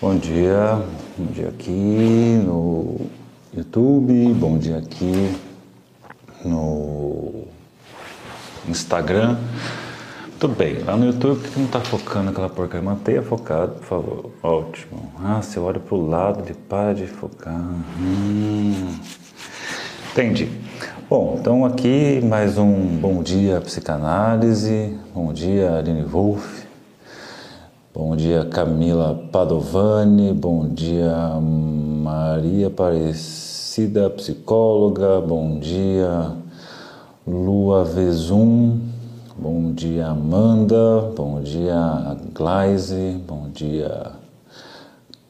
Bom dia, bom dia aqui no YouTube, bom dia aqui no Instagram. Tudo bem, lá no YouTube por que não está focando aquela porcaria? Mantenha focado, por favor. Ótimo. Ah, você olha para o lado, ele para de focar. Hum. Entendi. Bom, então aqui mais um bom dia psicanálise, bom dia Aline Wolff, bom dia Camila Padovani, bom dia Maria Aparecida, psicóloga, bom dia Lua Vezum, bom dia Amanda, bom dia Glaise, bom dia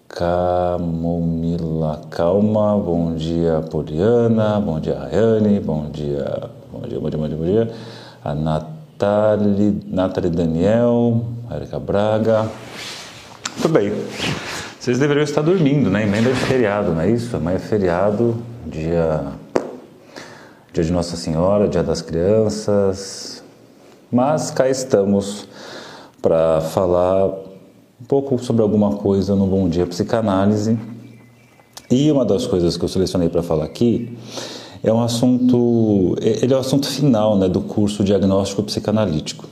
Camomila Calma, bom dia Poliana, bom dia Rayane, bom dia, bom dia, bom dia, bom dia, bom dia. A Nathalie, Nathalie Daniel, Erika Braga. Tudo bem. Vocês deveriam estar dormindo, né? Emenda de feriado, não é isso? Amanhã é feriado, dia, dia de Nossa Senhora, dia das crianças. Mas cá estamos para falar um pouco sobre alguma coisa no Bom Dia Psicanálise. E uma das coisas que eu selecionei para falar aqui é um assunto, ele é o assunto final né, do curso Diagnóstico Psicanalítico,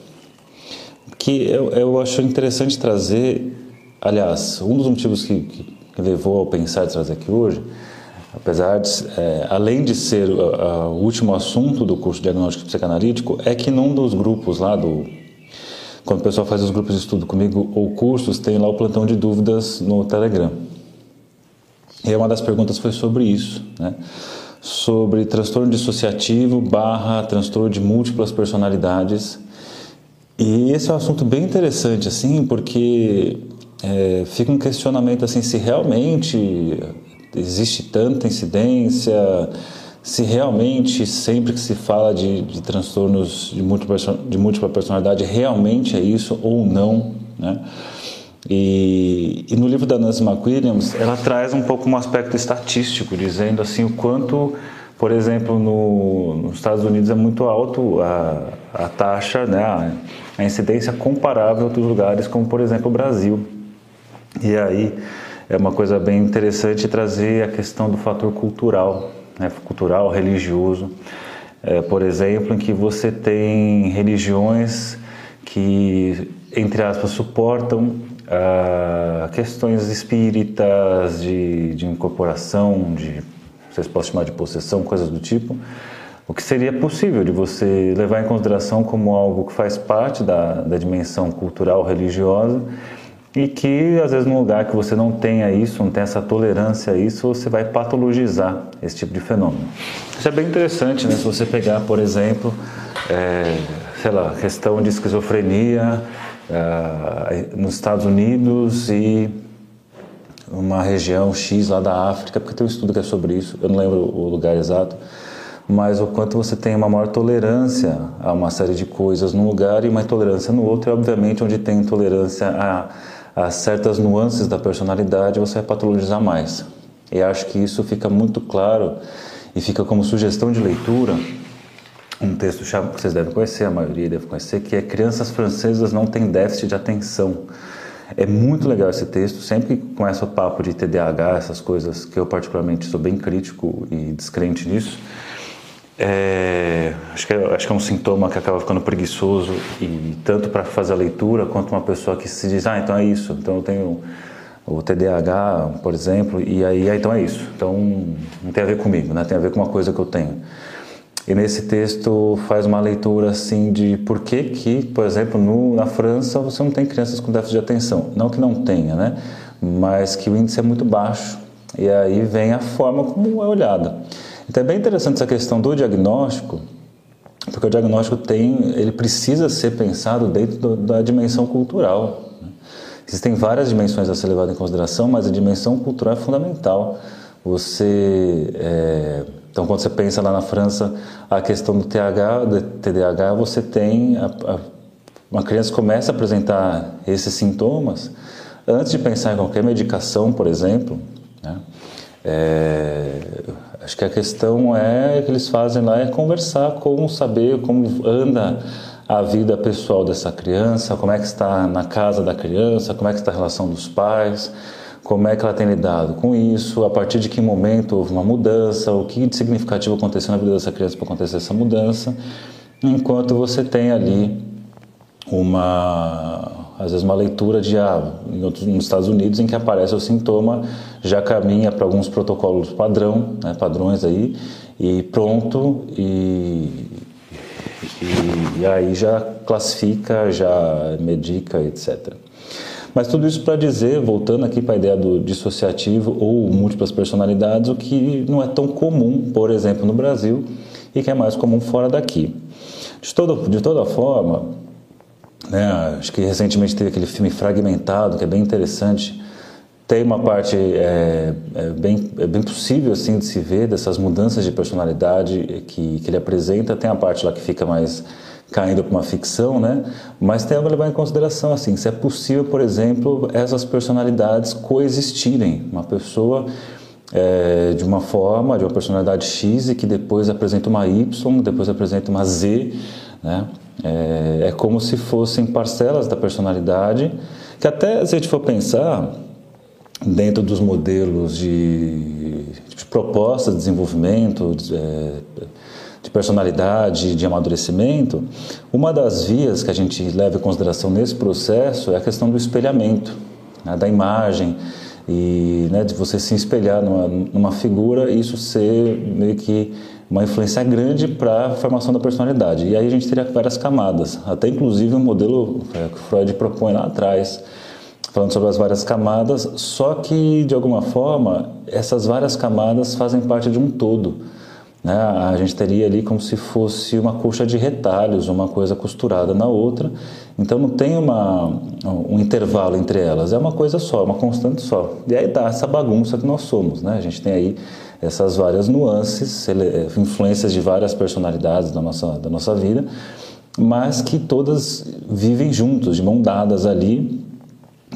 que eu, eu acho interessante trazer, aliás, um dos motivos que, que levou ao pensar de trazer aqui hoje, apesar de, é, além de ser o, o último assunto do curso Diagnóstico Psicanalítico, é que num dos grupos lá do quando o pessoal faz os grupos de estudo comigo ou cursos, tem lá o plantão de dúvidas no Telegram. E uma das perguntas foi sobre isso, né? sobre transtorno dissociativo barra transtorno de múltiplas personalidades. E esse é um assunto bem interessante, assim, porque é, fica um questionamento assim se realmente existe tanta incidência, se realmente sempre que se fala de, de transtornos de múltipla, de múltipla personalidade realmente é isso ou não, né? E, e, no livro da Nancy McWilliams, ela traz um pouco um aspecto estatístico, dizendo assim o quanto, por exemplo, no, nos Estados Unidos é muito alto a, a taxa, né, a, a incidência comparável a outros lugares, como por exemplo o Brasil. E aí é uma coisa bem interessante trazer a questão do fator cultural, né, cultural, religioso. É, por exemplo, em que você tem religiões que, entre aspas, suportam ah, questões espíritas, de, de incorporação, de, vocês podem chamar de possessão, coisas do tipo, o que seria possível de você levar em consideração como algo que faz parte da, da dimensão cultural religiosa e que às vezes num lugar que você não tenha isso, não tenha essa tolerância a isso, você vai patologizar esse tipo de fenômeno. Isso é bem interessante, né? Se você pegar, por exemplo, é, sei lá, questão de esquizofrenia é, nos Estados Unidos e uma região X lá da África, porque tem um estudo que é sobre isso, eu não lembro o lugar exato, mas o quanto você tem uma maior tolerância a uma série de coisas num lugar e uma intolerância no outro, e obviamente onde tem intolerância a a certas nuances da personalidade, você vai patologizar mais. E acho que isso fica muito claro e fica como sugestão de leitura um texto que vocês devem conhecer, a maioria deve conhecer, que é Crianças Francesas Não Têm Déficit de Atenção. É muito legal esse texto, sempre começa o papo de TDAH, essas coisas que eu particularmente sou bem crítico e descrente nisso, é, acho, que é, acho que é um sintoma que acaba ficando preguiçoso e tanto para fazer a leitura quanto uma pessoa que se diz, ah, então é isso, então eu tenho o TDAH, por exemplo, e aí, ah, então é isso, então não tem a ver comigo, né? tem a ver com uma coisa que eu tenho. E nesse texto faz uma leitura assim de por que que, por exemplo, no, na França você não tem crianças com déficit de atenção. Não que não tenha, né? Mas que o índice é muito baixo. E aí vem a forma como é olhada. Então é bem interessante essa questão do diagnóstico, porque o diagnóstico tem, ele precisa ser pensado dentro do, da dimensão cultural. Né? Existem várias dimensões a ser levadas em consideração, mas a dimensão cultural é fundamental. Você, é, então, quando você pensa lá na França a questão do TH, do TDAH, você tem a, a, uma criança começa a apresentar esses sintomas antes de pensar em qualquer medicação, por exemplo. Né? É, Acho que a questão é que eles fazem lá é conversar, como saber como anda a vida pessoal dessa criança, como é que está na casa da criança, como é que está a relação dos pais, como é que ela tem lidado com isso, a partir de que momento houve uma mudança, o que de significativo aconteceu na vida dessa criança para acontecer essa mudança, enquanto você tem ali uma às vezes uma leitura de ah, nos Estados Unidos em que aparece o sintoma já caminha para alguns protocolos padrão né, padrões aí e pronto e, e, e aí já classifica já medica etc mas tudo isso para dizer, voltando aqui para a ideia do dissociativo ou múltiplas personalidades, o que não é tão comum, por exemplo, no Brasil e que é mais comum fora daqui. De, todo, de toda forma, né, acho que recentemente teve aquele filme Fragmentado, que é bem interessante. Tem uma parte é, é bem, é bem possível assim de se ver dessas mudanças de personalidade que, que ele apresenta. Tem a parte lá que fica mais caindo para uma ficção, né? Mas tem que levar em consideração assim, se é possível, por exemplo, essas personalidades coexistirem. Uma pessoa é, de uma forma, de uma personalidade X e que depois apresenta uma Y, depois apresenta uma Z, né? É, é como se fossem parcelas da personalidade que até se a gente for pensar dentro dos modelos de, de propostas de desenvolvimento, de, é, de personalidade, de amadurecimento, uma das vias que a gente leva em consideração nesse processo é a questão do espelhamento, né, da imagem e né, de você se espelhar numa, numa figura e isso ser meio que uma influência grande para a formação da personalidade. E aí a gente teria várias camadas, até inclusive um modelo é, que Freud propõe lá atrás, falando sobre as várias camadas, só que de alguma forma essas várias camadas fazem parte de um todo. Né? A gente teria ali como se fosse uma coxa de retalhos, uma coisa costurada na outra. Então não tem uma, um intervalo entre elas, é uma coisa só, uma constante só. E aí dá essa bagunça que nós somos. Né? A gente tem aí essas várias nuances, eh, influências de várias personalidades da nossa, da nossa vida, mas que todas vivem juntos, de mão dadas ali,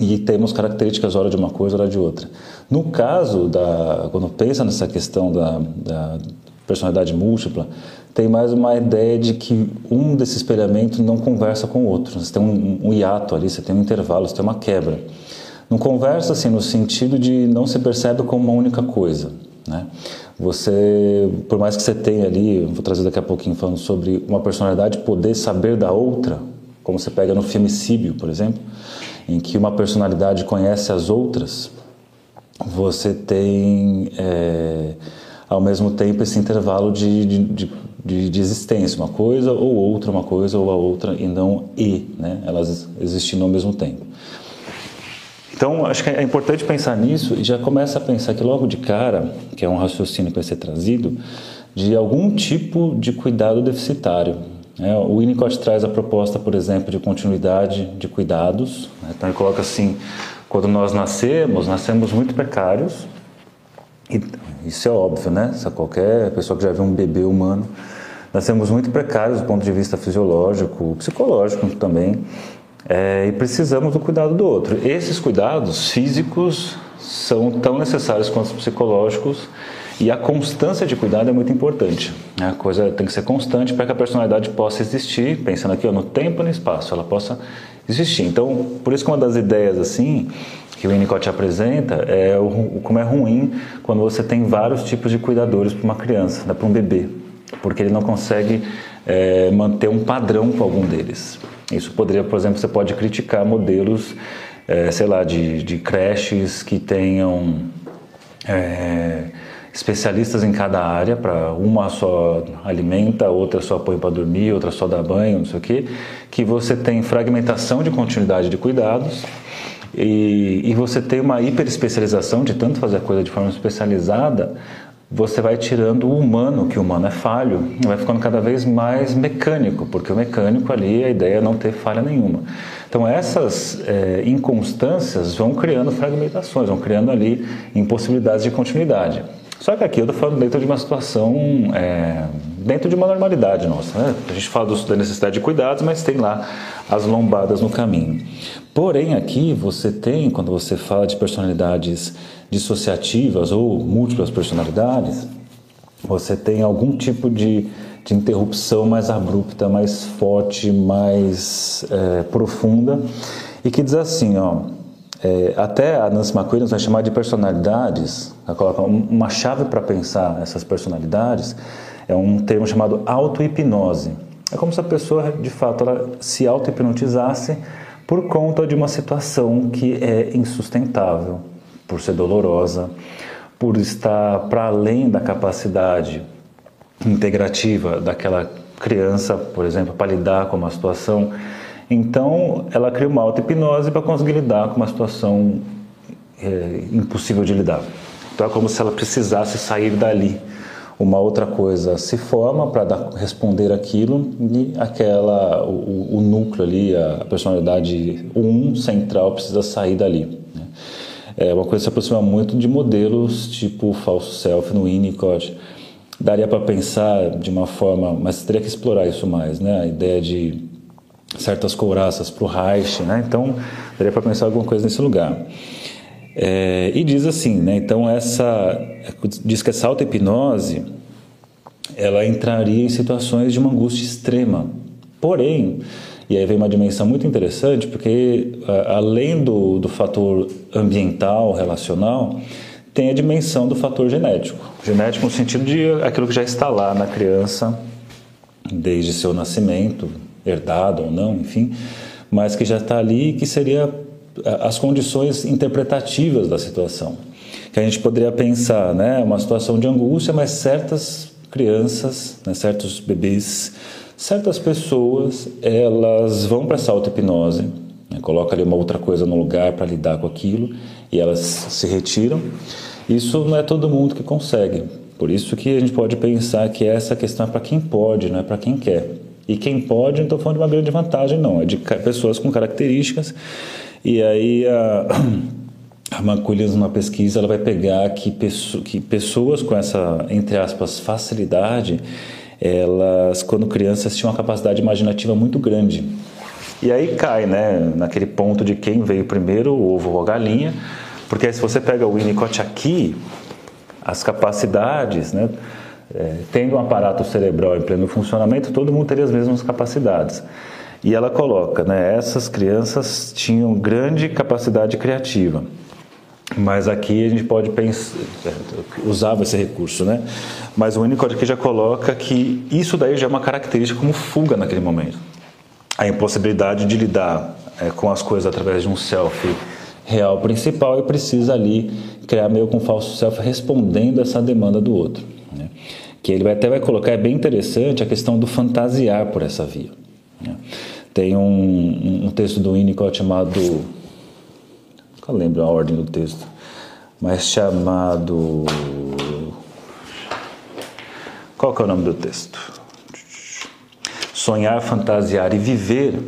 e temos características hora de uma coisa, hora de outra. No caso da, quando pensa nessa questão da, da personalidade múltipla, tem mais uma ideia de que um desses espelhamentos não conversa com o outro. Você tem um, um hiato ali, você tem um intervalo, você tem uma quebra. Não conversa assim no sentido de não se percebe como uma única coisa. Né? Você, por mais que você tenha ali, vou trazer daqui a pouquinho falando sobre uma personalidade poder saber da outra, como você pega no filme Síbio, por exemplo, em que uma personalidade conhece as outras, você tem é, ao mesmo tempo esse intervalo de, de, de, de, existência, uma coisa ou outra, uma coisa ou a outra, e não e, né? elas existindo ao mesmo tempo. Então, acho que é importante pensar nisso e já começa a pensar que logo de cara, que é um raciocínio que vai ser trazido, de algum tipo de cuidado deficitário. Né? O Winnicott traz a proposta, por exemplo, de continuidade de cuidados. Né? Então, ele coloca assim: quando nós nascemos, nascemos muito precários, isso é óbvio, né? Se qualquer pessoa que já viu um bebê humano, nós somos muito precários do ponto de vista fisiológico, psicológico também, é, e precisamos do cuidado do outro. Esses cuidados físicos são tão necessários quanto os psicológicos e a constância de cuidado é muito importante. Né? A coisa tem que ser constante para que a personalidade possa existir, pensando aqui ó, no tempo e no espaço, ela possa existir. Então, por isso que uma das ideias assim que o Winnicott apresenta é o, como é ruim quando você tem vários tipos de cuidadores para uma criança, né, para um bebê, porque ele não consegue é, manter um padrão com algum deles. Isso poderia, por exemplo, você pode criticar modelos, é, sei lá, de, de creches que tenham é, especialistas em cada área, para uma só alimenta, outra só põe para dormir, outra só dá banho, não sei o quê, que você tem fragmentação de continuidade de cuidados e, e você tem uma hiperespecialização de tanto fazer a coisa de forma especializada, você vai tirando o humano, que o humano é falho, vai ficando cada vez mais mecânico, porque o mecânico ali, a ideia é não ter falha nenhuma. Então essas é, inconstâncias vão criando fragmentações, vão criando ali impossibilidades de continuidade. Só que aqui eu estou falando dentro de uma situação, é, dentro de uma normalidade nossa. Né? A gente fala da necessidade de cuidados, mas tem lá as lombadas no caminho. Porém, aqui você tem, quando você fala de personalidades dissociativas ou múltiplas personalidades, você tem algum tipo de, de interrupção mais abrupta, mais forte, mais é, profunda, e que diz assim, ó, é, até a Nancy McQueen vai chamar de personalidades, ela coloca uma chave para pensar essas personalidades, é um termo chamado auto-hipnose. É como se a pessoa, de fato, ela se auto-hipnotizasse por conta de uma situação que é insustentável, por ser dolorosa, por estar para além da capacidade integrativa daquela criança, por exemplo, para lidar com uma situação. Então, ela cria uma auto-hipnose para conseguir lidar com uma situação é, impossível de lidar. Então, é como se ela precisasse sair dali. Uma outra coisa se forma para responder aquilo e aquela, o, o, núcleo ali, a personalidade um central precisa sair dali. Né? É uma coisa que se aproxima muito de modelos tipo falso self no Winnicott daria para pensar de uma forma, mas teria que explorar isso mais, né? A ideia de certas couraças para o Reich, né? Então, daria para pensar alguma coisa nesse lugar. É, e diz assim, né? Então, essa diz que essa auto-hipnose ela entraria em situações de uma angústia extrema. Porém, e aí vem uma dimensão muito interessante, porque além do, do fator ambiental, relacional, tem a dimensão do fator genético. Genético no sentido de aquilo que já está lá na criança desde seu nascimento, herdado ou não, enfim, mas que já está ali que seria as condições interpretativas da situação. Que a gente poderia pensar, né, uma situação de angústia, mas certas crianças, né, certos bebês, certas pessoas, elas vão para essa auto-hipnose, né, coloca ali uma outra coisa no lugar para lidar com aquilo e elas se retiram. Isso não é todo mundo que consegue. Por isso que a gente pode pensar que essa questão é para quem pode, não é para quem quer. E quem pode, não estou falando de uma grande vantagem, não. É de pessoas com características. E aí a, a Maculhas, numa pesquisa, ela vai pegar que, que pessoas com essa, entre aspas, facilidade, elas, quando crianças, tinham uma capacidade imaginativa muito grande. E aí cai, né, naquele ponto de quem veio primeiro, o ovo ou a galinha, porque se você pega o Winnicott aqui, as capacidades, né, é, tendo um aparato cerebral em pleno funcionamento, todo mundo teria as mesmas capacidades. E ela coloca, né, essas crianças tinham grande capacidade criativa. Mas aqui a gente pode pensar, usava esse recurso, né? Mas o Winnicott aqui já coloca que isso daí já é uma característica como fuga naquele momento a impossibilidade de lidar é, com as coisas através de um self real principal e precisa ali criar meio com um falso self respondendo essa demanda do outro. Né? Que ele até vai colocar, é bem interessante a questão do fantasiar por essa via. Né? Tem um, um, texto do Winnicott chamado. Não lembro a ordem do texto, mas chamado. Qual que é o nome do texto? sonhar, fantasiar e viver,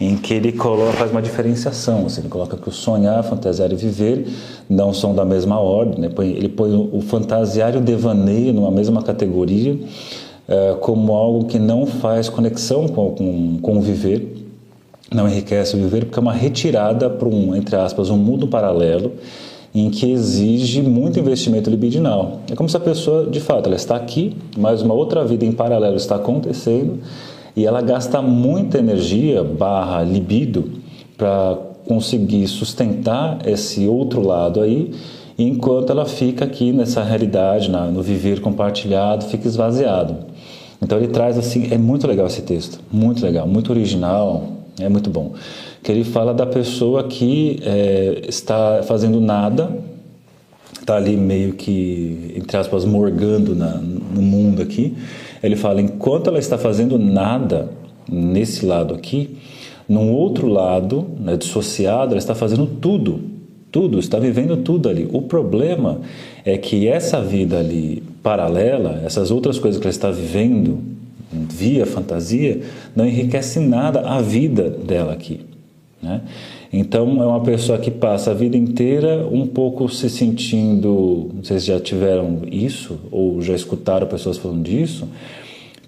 em que ele coloca, faz uma diferenciação. Assim, ele coloca que o sonhar, fantasiar e viver não são da mesma ordem. Né? Ele põe o fantasiar e o devaneio numa mesma categoria, é, como algo que não faz conexão com, com, com o viver, não enriquece o viver, porque é uma retirada para um, entre aspas, um mundo paralelo em que exige muito investimento libidinal. É como se a pessoa, de fato, ela está aqui, mas uma outra vida em paralelo está acontecendo e ela gasta muita energia barra libido para conseguir sustentar esse outro lado aí, enquanto ela fica aqui nessa realidade, no viver compartilhado, fica esvaziado. Então ele traz assim, é muito legal esse texto, muito legal, muito original, é muito bom que ele fala da pessoa que é, está fazendo nada, está ali meio que, entre aspas, morgando na, no mundo aqui. Ele fala, enquanto ela está fazendo nada nesse lado aqui, num outro lado, né, dissociado, ela está fazendo tudo, tudo, está vivendo tudo ali. O problema é que essa vida ali paralela, essas outras coisas que ela está vivendo via fantasia, não enriquece nada a vida dela aqui. Né? Então, é uma pessoa que passa a vida inteira um pouco se sentindo, se já tiveram isso ou já escutaram pessoas falando disso,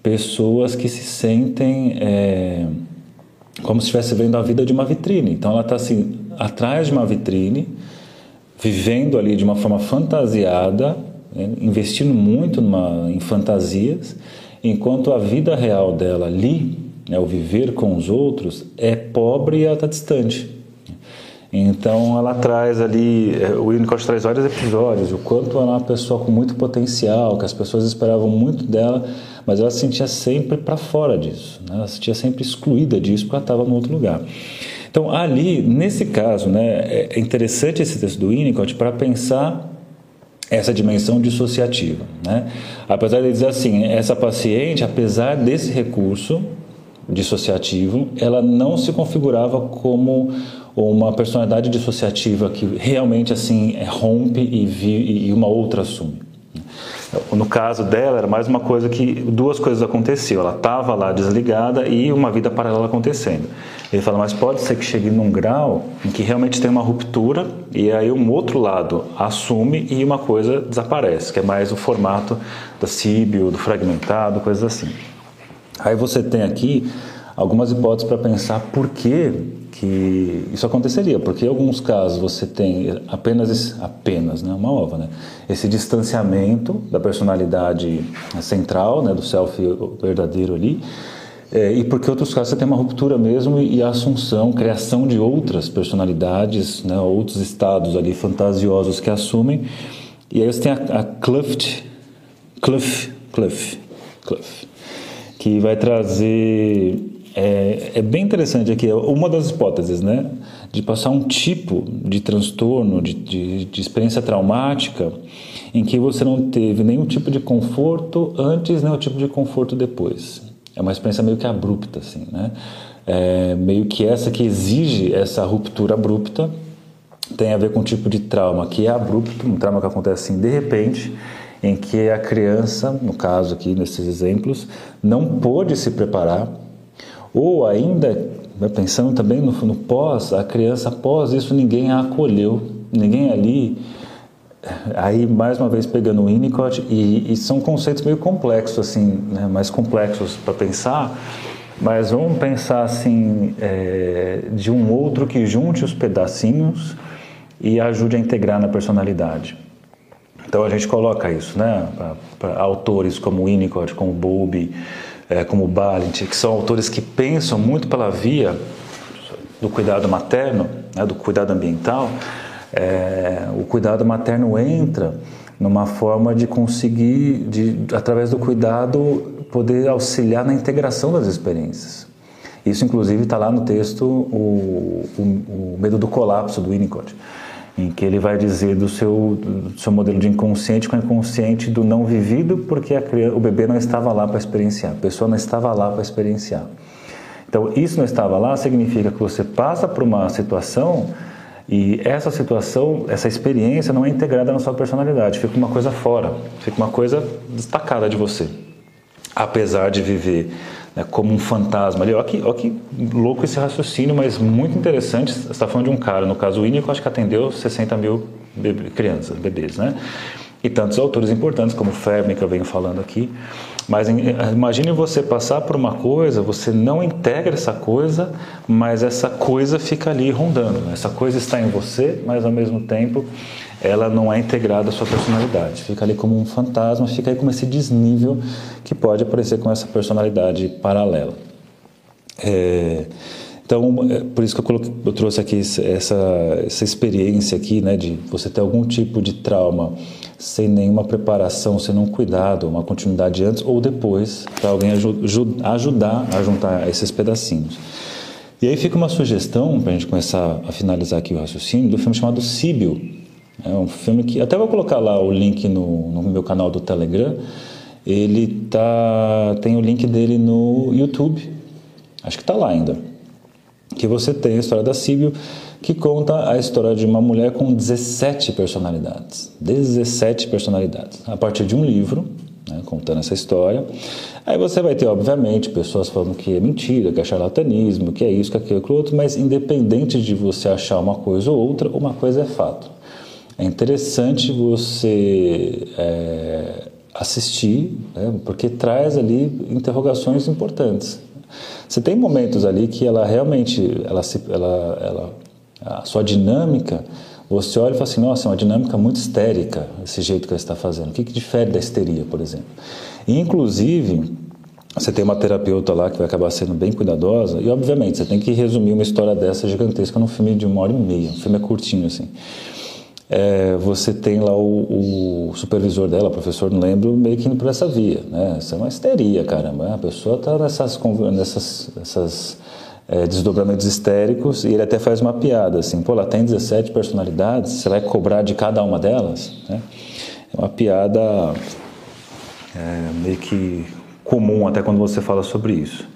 pessoas que se sentem é, como se estivesse vendo a vida de uma vitrine. Então, ela está assim, atrás de uma vitrine, vivendo ali de uma forma fantasiada, né? investindo muito numa, em fantasias, enquanto a vida real dela ali né, o viver com os outros, é pobre e ela está distante. Então ela traz ali, é, o Winnicott traz vários episódios, o quanto ela é uma pessoa com muito potencial, que as pessoas esperavam muito dela, mas ela se sentia sempre para fora disso, né? ela se sentia sempre excluída disso porque ela estava em outro lugar. Então ali, nesse caso, né, é interessante esse texto do Winnicott para pensar essa dimensão dissociativa. Né? Apesar de dizer assim, essa paciente, apesar desse recurso dissociativo, ela não se configurava como uma personalidade dissociativa que realmente assim rompe e, vi, e uma outra assume. No caso dela, era mais uma coisa que duas coisas aconteciam. Ela estava lá desligada e uma vida paralela acontecendo. Ele fala, mas pode ser que chegue num grau em que realmente tem uma ruptura e aí um outro lado assume e uma coisa desaparece, que é mais o formato da síbio, do fragmentado, coisas assim. Aí você tem aqui algumas hipóteses para pensar por que, que isso aconteceria, porque em alguns casos você tem apenas apenas, né, uma ova, né, esse distanciamento da personalidade central, né, do self verdadeiro ali, é, e porque outros casos você tem uma ruptura mesmo e a assunção, criação de outras personalidades, né, outros estados ali fantasiosos que assumem, e aí você tem a, a Cluft, Cluff, Cluff, que vai trazer é, é, bem interessante aqui, é uma das hipóteses, né? De passar um tipo de transtorno, de, de, de, experiência traumática, em que você não teve nenhum tipo de conforto antes, nenhum tipo de conforto depois. É uma experiência meio que abrupta, assim, né? É, meio que essa que exige essa ruptura abrupta tem a ver com um tipo de trauma que é abrupto, um trauma que acontece assim de repente, em que a criança, no caso aqui nesses exemplos, não pôde se preparar ou ainda, né, pensando também no, no pós, a criança após isso ninguém a acolheu, ninguém ali. Aí, mais uma vez, pegando o Winnicott, e, e são conceitos meio complexos, assim, né, mais complexos para pensar, mas vamos pensar assim, é, de um outro que junte os pedacinhos e ajude a integrar na personalidade. Então a gente coloca isso, né? Para autores como Winnicott, como Bowlby, é, como Balint, que são autores que pensam muito pela via do cuidado materno, né, do cuidado ambiental, é, o cuidado materno entra numa forma de conseguir, de, através do cuidado, poder auxiliar na integração das experiências. Isso, inclusive, está lá no texto o, o, o, Medo do Colapso, do Winnicott em que ele vai dizer do seu, do seu modelo de inconsciente com o inconsciente do não vivido, porque criança, o bebê não estava lá para experienciar, a pessoa não estava lá para experienciar. Então, isso não estava lá significa que você passa por uma situação e essa situação, essa experiência não é integrada na sua personalidade, fica uma coisa fora, fica uma coisa destacada de você. Apesar de viver né, como um fantasma ali. Olha que, que louco esse raciocínio, mas muito interessante. Você está falando de um cara, no caso o Winnicott, acho que atendeu 60 mil bebê, crianças, bebês, né? E tantos autores importantes como Fairbairn, que eu venho falando aqui. Mas imagine você passar por uma coisa, você não integra essa coisa, mas essa coisa fica ali rondando. Né? Essa coisa está em você, mas ao mesmo tempo ela não é integrada à sua personalidade. Fica ali como um fantasma, fica aí como esse desnível que pode aparecer com essa personalidade paralela. É, então, é por isso que eu, coloquei, eu trouxe aqui essa, essa experiência aqui, né, de você ter algum tipo de trauma sem nenhuma preparação, sem nenhum cuidado, uma continuidade antes ou depois, para alguém ajudar a juntar esses pedacinhos. E aí fica uma sugestão, para a gente começar a finalizar aqui o raciocínio, do filme chamado Síbio, é um filme que até vou colocar lá o link no, no meu canal do Telegram. Ele tá tem o link dele no YouTube. Acho que está lá ainda. Que você tem a história da Síbio, que conta a história de uma mulher com 17 personalidades. 17 personalidades. A partir de um livro, né, contando essa história. Aí você vai ter, obviamente, pessoas falando que é mentira, que é charlatanismo, que é isso, que é aquilo, que é outro, mas independente de você achar uma coisa ou outra, uma coisa é fato. É interessante você é, assistir, né, porque traz ali interrogações importantes. Você tem momentos ali que ela realmente, ela, se, ela, ela, a sua dinâmica, você olha e fala assim, nossa, é uma dinâmica muito histérica esse jeito que ela está fazendo. O que, que difere da histeria, por exemplo? E, inclusive, você tem uma terapeuta lá que vai acabar sendo bem cuidadosa, e obviamente você tem que resumir uma história dessa gigantesca num filme de uma hora e meia. O filme é curtinho, assim. É, você tem lá o, o, supervisor dela, professor, não lembro, meio que indo por essa via, né? Isso é uma histeria, caramba. A pessoa está nessas, nessas, nessas é, desdobramentos histéricos e ele até faz uma piada, assim, pô, ela tem 17 personalidades, você vai cobrar de cada uma delas? Né? É uma piada é, meio que comum até quando você fala sobre isso.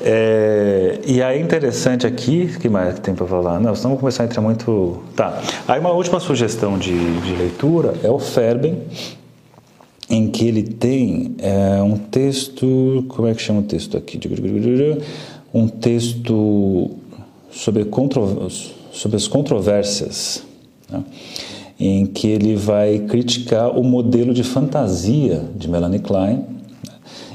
É, e aí interessante aqui, que mais tem para falar? Não, vamos começar a entrar muito. Tá. Aí uma última sugestão de, de leitura é o Ferben, em que ele tem é, um texto. Como é que chama o texto aqui? Um texto sobre, contro, sobre as controvérsias, né? em que ele vai criticar o modelo de fantasia de Melanie Klein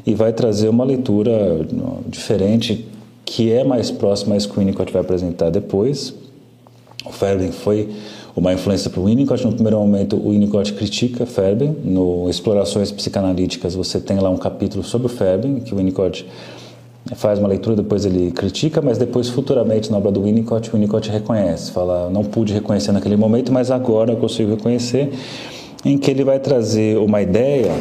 e vai trazer uma leitura diferente que é mais próxima a que o Winnicott vai apresentar depois. O Fairbairn foi uma influência para o Winnicott. No primeiro momento, o Winnicott critica Fairbairn. No Explorações Psicanalíticas, você tem lá um capítulo sobre o Fairbairn, que o Winnicott faz uma leitura, depois ele critica, mas depois, futuramente, na obra do Winnicott, o Winnicott reconhece. Fala, não pude reconhecer naquele momento, mas agora eu consigo reconhecer, em que ele vai trazer uma ideia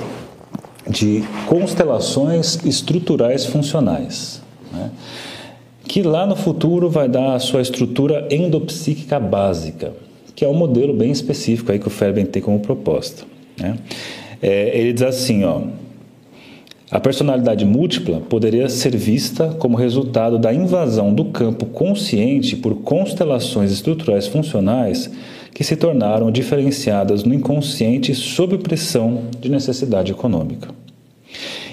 de constelações estruturais funcionais, né? que lá no futuro vai dar a sua estrutura endopsíquica básica, que é um modelo bem específico aí que o Ferben tem como proposta. Né? É, ele diz assim, ó, a personalidade múltipla poderia ser vista como resultado da invasão do campo consciente por constelações estruturais funcionais que se tornaram diferenciadas no inconsciente sob pressão de necessidade econômica.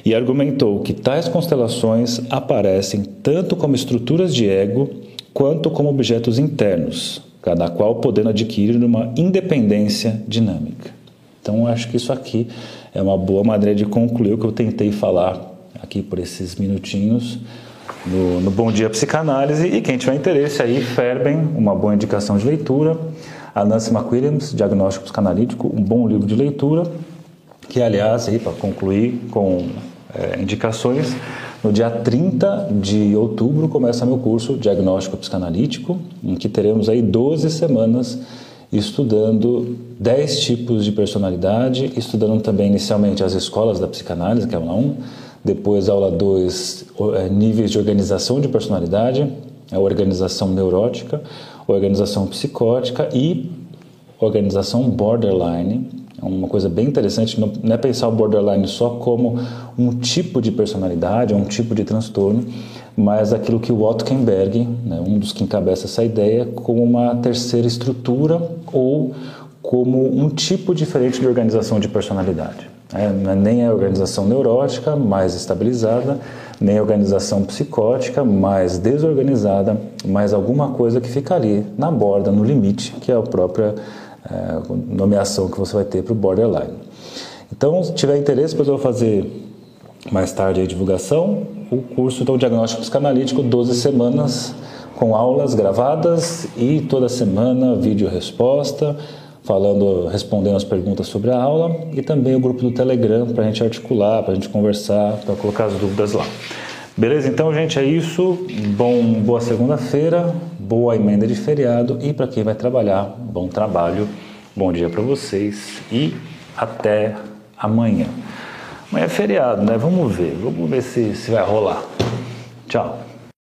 E argumentou que tais constelações aparecem tanto como estruturas de ego quanto como objetos internos, cada qual podendo adquirir uma independência dinâmica. Então, acho que isso aqui é uma boa maneira de concluir o que eu tentei falar aqui por esses minutinhos no, no Bom Dia Psicanálise. E quem tiver interesse aí, Ferben, uma boa indicação de leitura. A Nancy McWilliams, Diagnóstico Psicanalítico, um bom livro de leitura, que aliás, para concluir com é, indicações, no dia 30 de outubro começa meu curso Diagnóstico Psicanalítico, em que teremos aí 12 semanas estudando 10 tipos de personalidade, estudando também inicialmente as escolas da psicanálise, que é a aula 1, depois aula 2, é, níveis de organização de personalidade, a organização neurótica, organização psicótica e organização borderline. É uma coisa bem interessante, não é pensar o borderline só como um tipo de personalidade, um tipo de transtorno, mas aquilo que o Otkenberg, né, um dos que encabeça essa ideia, como uma terceira estrutura ou como um tipo diferente de organização de personalidade. É, é nem a organização neurótica mais estabilizada, nem a organização psicótica mais desorganizada, mas alguma coisa que fica ali na borda, no limite, que é a própria é, nomeação que você vai ter para o borderline. Então, se tiver interesse, depois eu vou fazer mais tarde a divulgação, o curso do diagnóstico psicanalítico, 12 semanas com aulas gravadas e toda semana vídeo resposta falando, respondendo as perguntas sobre a aula e também o grupo do Telegram para a gente articular, para a gente conversar, para colocar as dúvidas lá. Beleza? Então, gente, é isso. Bom, boa segunda-feira, boa emenda de feriado e para quem vai trabalhar, bom trabalho, bom dia para vocês e até amanhã. Amanhã é feriado, né? Vamos ver, vamos ver se, se vai rolar. Tchau.